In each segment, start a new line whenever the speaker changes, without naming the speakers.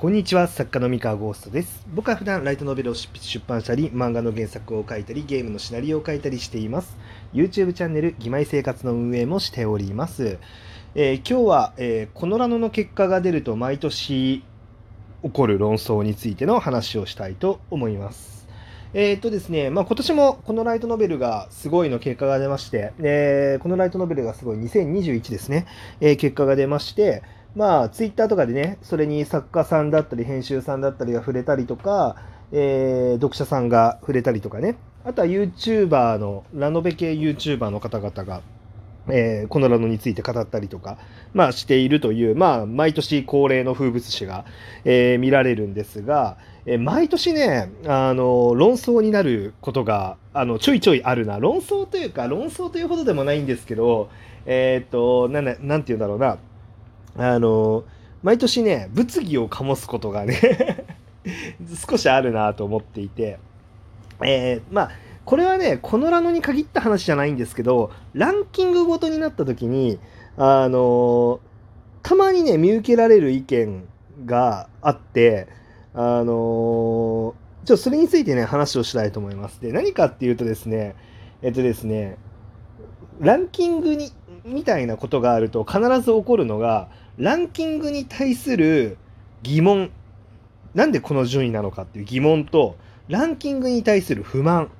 こんにちは作家の三河ゴーストです。僕は普段ライトノベルを出版したり漫画の原作を書いたりゲームのシナリオを書いたりしています。YouTube チャンネル「義妹生活」の運営もしております、えー、今日は、えー、このラノの結果が出ると毎年起こる論争についての話をしたいと思います。えー、っとですね、まあ、今年もこのライトノベルがすごいの結果が出まして、えー、このライトノベルがすごい2021ですね、えー、結果が出まして、まあ、ツイッターとかでね、それに作家さんだったり、編集さんだったりが触れたりとか、えー、読者さんが触れたりとかね、あとは YouTuber の、ラノベ系 YouTuber の方々が、えー、このラノについて語ったりとか、まあ、しているという、まあ、毎年恒例の風物詩が、えー、見られるんですが、えー、毎年ね、あの、論争になることが、あの、ちょいちょいあるな。論争というか、論争というほどでもないんですけど、えっ、と、なん、なんて言うんだろうな。あの毎年ね物議を醸すことがね 少しあるなと思っていて、えー、まあこれはねこのラノに限った話じゃないんですけどランキングごとになった時にあのたまにね見受けられる意見があってあのちょっとそれについてね話をしたいと思います。で何かっていうとですねえっとですねランキングにみたいなことがあると必ず起こるのがランキングに対する疑問。なんでこの順位なのかっていう疑問とランキングに対する不満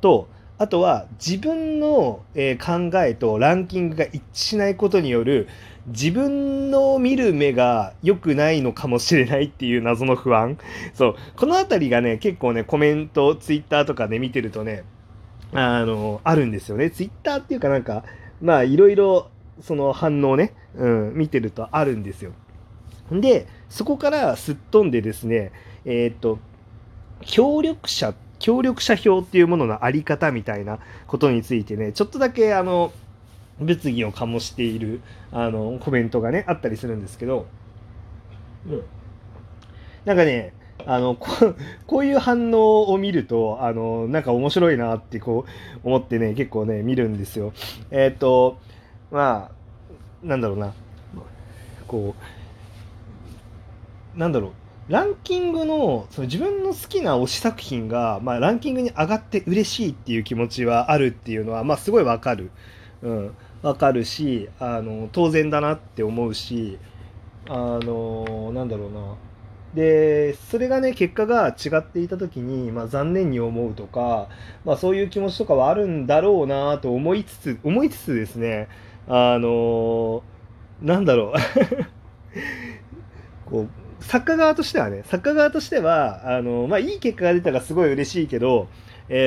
とあとは自分の、考えとランキングが一致しないことによる自分の見る目が良くないのかもしれないっていう謎の不安。そう。この辺りがね結構ねコメントツイッターとかで見てるとねあのあるんですよね。ツイッターっていうかなんかまあいろいろその反応ね、うん、見てるとあるんですよ。で、そこからすっ飛んでですね、えー、っと、協力者、協力者票っていうもののあり方みたいなことについてね、ちょっとだけあの、物議を醸しているあのコメントがね、あったりするんですけど、うん。なんかね、あのここういう反応を見るとあのなんか面白いなってこう思ってね結構ね見るんですよ。えっ、とまあなんだろうな。こうなんだろう。ランキングのその自分の好きな推し作品が、まあ、ランキングに上がって嬉しいっていう気持ちはあるっていうのは、まあ、すごいわかる。うん、わかるしあの当然だなって思うしあのなんだろうな。でそれがね結果が違っていた時に、まあ、残念に思うとか、まあ、そういう気持ちとかはあるんだろうなと思いつつ思いつつですねあのなんだろう。こう作家側としてはね作家側としてはあの、まあ、いい結果が出たらすごい嬉しいけど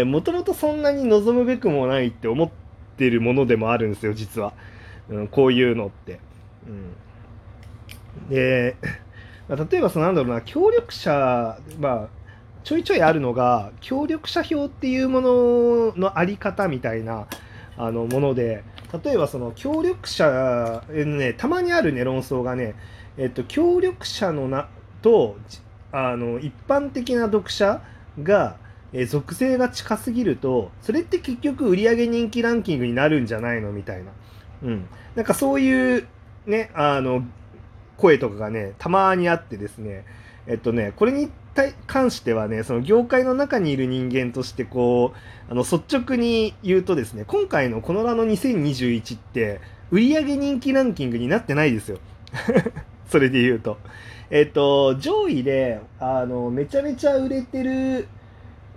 もともとそんなに望むべくもないって思ってるものでもあるんですよ実は、うん、こういうのって。うん、で まあ例えばそのなんだろうな協力者まあちょいちょいあるのが協力者票っていうもののあり方みたいなあのもので例えばその協力者、えね、たまにあるね論争がね、えっと、協力者のなとあの一般的な読者が、え属性が近すぎるとそれって結局売上人気ランキングになるんじゃないのみたいな、うん、なんかそういうねあの声とかがね、たまにあってですね、えっとね、これに関してはね、その業界の中にいる人間として、こう、あの、率直に言うとですね、今回のこのラの2021って、売上人気ランキングになってないですよ。それで言うと。えっと、上位で、あの、めちゃめちゃ売れてる、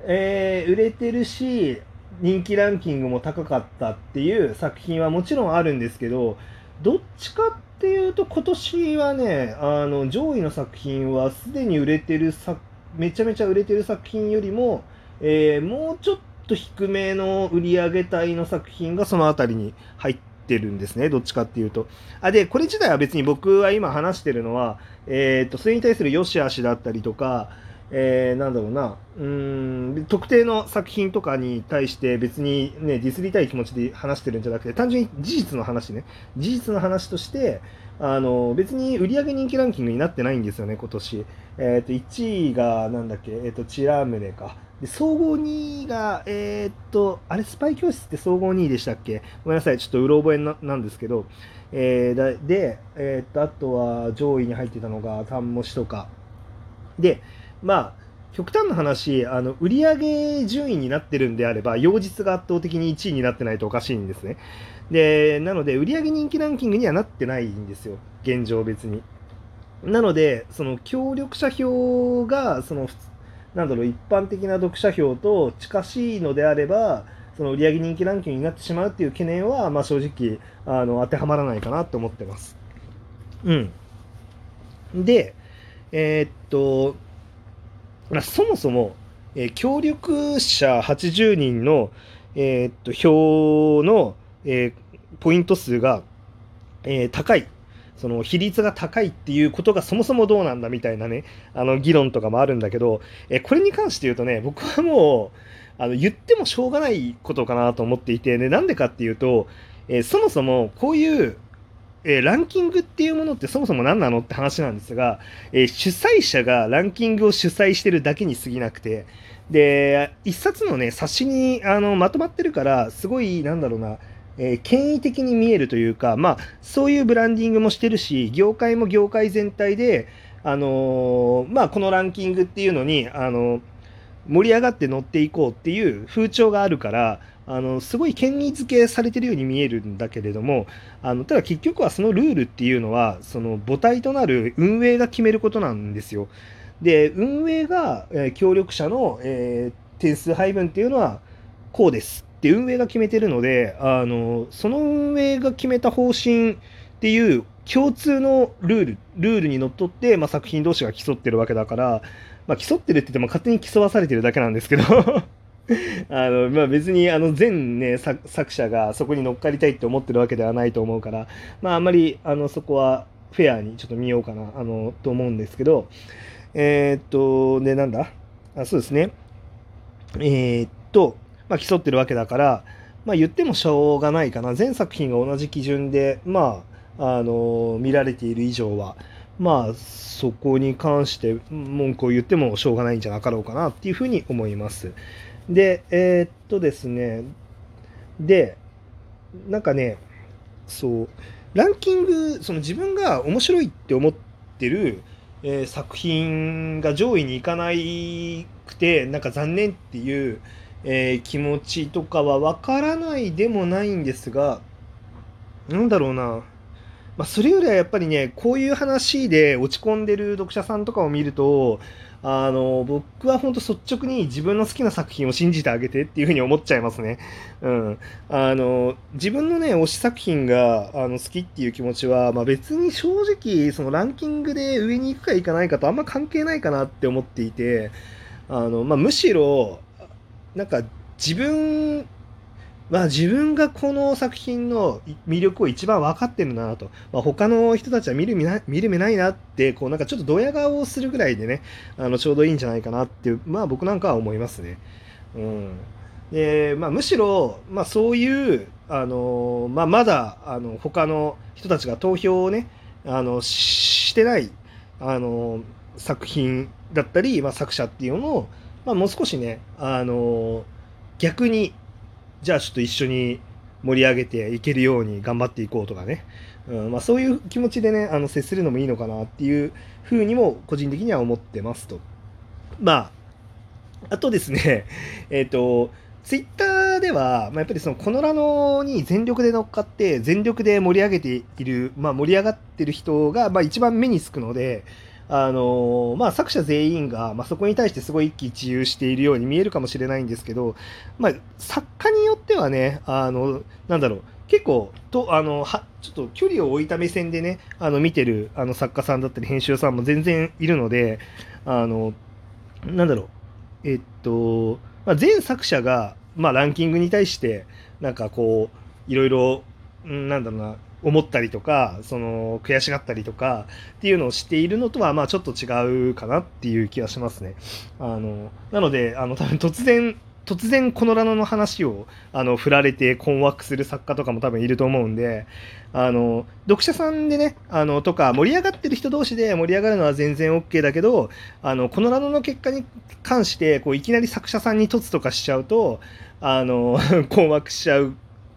えー、売れてるし、人気ランキングも高かったっていう作品はもちろんあるんですけど、どっちかっていうと今年はねあの上位の作品はすでに売れてる作めちゃめちゃ売れてる作品よりも、えー、もうちょっと低めの売り上げ帯の作品がその辺りに入ってるんですね。どっちかっていうと。あでこれ自体は別に僕は今話してるのは、えー、とそれに対する良し悪しだったりとかえー、なんだろうな、うん、特定の作品とかに対して別にね、ディスりたい気持ちで話してるんじゃなくて、単純に事実の話ね、事実の話として、あの、別に売上人気ランキングになってないんですよね、今年。え、ー、と、1位が、なんだっけ、え、ー、と、チラムネか。で、総合2位が、えっ、と、あれ、スパイ教室って総合2位でしたっけ？ごめんなさい、ちょっとうろ覚えななんですけど、えー、で、えっ、と、あとは上位に入ってたのが、単模試とか、で、まあ、極端な話、あの売上順位になってるんであれば、用日が圧倒的に1位になってないとおかしいんですね。で、なので、売上人気ランキングにはなってないんですよ、現状別に。なので、その協力者票が、その、なんだろう、一般的な読者票と近しいのであれば、その売上人気ランキングになってしまうっていう懸念は、まあ、正直あの当てはまらないかなと思ってます。うん。で、えー、っと、そもそも、えー、協力者80人の、えー、っと票の、えー、ポイント数が、え高い。その比率が高いっていうことがそもそもどうなんだみたいなね、あの議論とかもあるんだけど、えこれに関して言うとね、僕はもう、あの言ってもしょうがないことかなと思っていて、ね、なんでかっていうと、えそもそもこういう、えランキングっていうものってそもそも何なのって話なんですが、え主催者がランキングを主催してるだけに過ぎなくて、で、一冊のね、冊子にあのまとまってるから、すごい、なんだろうな、えー、権威的に見えるというか、まあ、そういうブランディングもしてるし、業界も業界全体で、あの、まあ、このランキングっていうのに、あの、盛り上がって乗っていこうっていう風潮があるから、あのすごい権威づけされてるように見えるんだけれどもあのただ結局はそのルールっていうのはその母体となる運営が決めることなんですよ。で運営が、えー、協力者の、えー、点数配分っていうのはこうですって運営が決めてるのであのその運営が決めた方針っていう共通のルールルールにのっとって、まあ、作品同士が競ってるわけだから、まあ、競ってるって言っても勝手に競わされてるだけなんですけど あの、まあ、別にあの全、ね、作者がそこに乗っかりたいって思ってるわけではないと思うから、まあ、あんまりあのそこはフェアにちょっと見ようかなあのと思うんですけどえー、っとでなんだ？あそうですね。えー、っとまあ、競ってるわけだから、まあ、言ってもしょうがないかな。全作品が同じ基準で、まあ、あの見られている以上は、まあ、そこに関して文句を言ってもしょうがないんじゃなかろうかなっていうふうに思います。で、えー、っとですね、で、なんかね、そう、ランキング、その自分が面白いって思ってる、えー、作品が上位に行かないくて、なんか残念っていう、えー、気持ちとかはわからないでもないんですが、なんだろうな。まあ、それよりはやっぱりね、こういう話で落ち込んでる読者さんとかを見ると、あの、僕は本当率直に自分の好きな作品を信じてあげてっていうふうに思っちゃいますね。うん。あの、自分のね、推し作品があの好きっていう気持ちは、まあ、別に正直、そのランキングで上に行くか行かないかとあんま関係ないかなって思っていて、あの、まあ、むしろ、なんか自分まあ自分がこの作品の魅力を一番分かってるなと、まあ、他の人たちは見る見な見る目ないなってこうなんかちょっとドヤ顔をするぐらいでねあのちょうどいいんじゃないかなっていうまあ僕なんかは思いますね。うんでまあ、むしろ、まあ、そういうあの、まあ、まだあの他の人たちが投票をねあのしてないあの作品だったり、まあ、作者っていうのをまあ、もう少しね、あの逆に、じゃあちょっと一緒に盛り上げていけるように頑張っていこうとかね、うんまあ、そういう気持ちでね、あの接するのもいいのかなっていうふうにも個人的には思ってますと。まあ、あとですね、えっ、ー、と、ツイッターでは、まあ、やっぱりそのコノラノに全力で乗っかって全力で盛り上げている、まあ、盛り上がってる人が、まあ、一番目につくので、あのまあ、作者全員が、まあ、そこに対してすごい一喜一憂しているように見えるかもしれないんですけど、まあ、作家によってはね、あのなんだろう、結構とあのはちょっと距離を置いた目線でねあの見てるあの作家さんだったり編集さんも全然いるのであのなんだろうえっと、まあ、全作者が、まあ、ランキングに対してなんかこういろいろなんだろうな思ったりとかその悔しがったりとかっていうのをしているのとはまあちょっと違うかなっていう気がしますね。あのなのであの多分突然突然このラノの話をあの振られて困惑する作家とかも多分いると思うんであの読者さんでねあのとか盛り上がってる人同士で盛り上がるのは全然 OK だけどあのこのラノの結果に関してこういきなり作者さんに凸とかしちゃうとあの 困惑しちゃう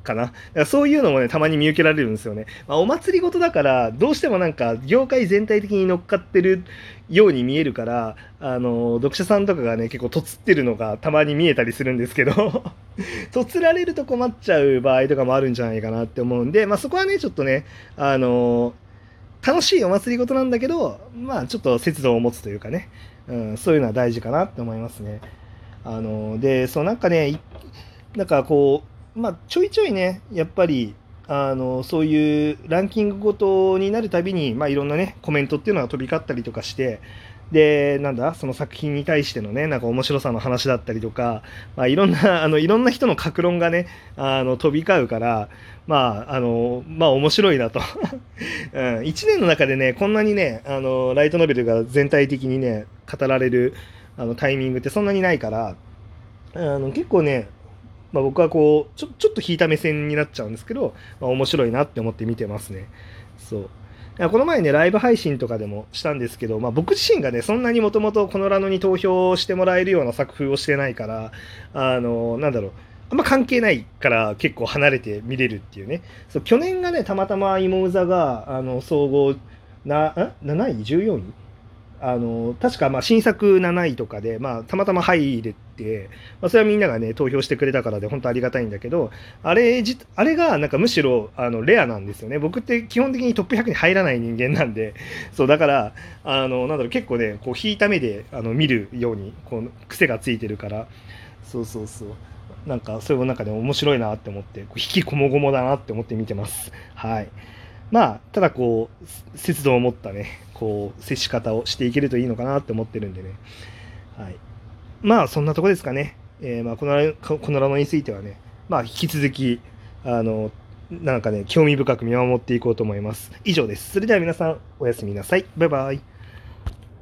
かな。そういうのもね、たまに見受けられるんですよね。まあ、お祭りごとだから、どうしてもなんか、業界全体的に乗っかってるように見えるから、あの、読者さんとかがね、結構とつってるのがたまに見えたりするんですけど とつられると困っちゃう場合とかもあるんじゃないかなって思うんで、まあ、そこはね、ちょっとね、あの、楽しいお祭りごとなんだけど、まあ、ちょっと節度を持つというかね、うん、そういうのは大事かなって思いますね。あの、で、そうなんかね、なんかこう、まあ、ちょいちょいね、やっぱり、あのそういうランキングごとになるたびに、まあ、いろんなねコメントっていうのが飛び交ったりとかしてでなんだその作品に対してのねなんか面白さの話だったりとか、まあ、いろんな あのいろんな人の格論がねあの飛び交うからまああのまあ面白いなと、うん、1年の中でねこんなにねあのライトノベルが全体的にね語られるあのタイミングってそんなにないからあの結構ねまあ、僕はこうちょちょっと引いた目線になっちゃうんですけど、まあ、面白いなって思って見てますね。そうこの前ね、ライブ配信とかでもしたんですけど、まあ、僕自身がね、そんなにもともとこのラノに投票してもらえるような作風をしてないから、あの、なんだろう、あんま関係ないから結構離れて見れるっていうね。そう去年がね、たまたま芋座が、あの、総合な、ん ?7 位 ?14 位？あの確かまあ新作7位とかで、まあ、たまたま入れて、まあ、それはみんながね投票してくれたからで本当ありがたいんだけどあれじあれがなんかむしろあのレアなんですよね。僕って基本的にトップ100に入らない人間なんでそうだからあのなんだろう結構ねこう引いた目であの見るようにこう癖がついてるからそうそうそう。なんかそれもなんかね面白いなって思って引きこもごもだなって思って見てます。はい。まあ、ただこう、節度 を持ったね、こう、接し方をしていけるといいのかなって思ってるんでね。はい。まあ、そんなとこですかね。えー、まあ、この、このラノについてはね、まあ、引き続き、あの、なんかね、興味深く見守っていこうと思います。以上です。それでは皆さん、おやすみなさい。バイバイ。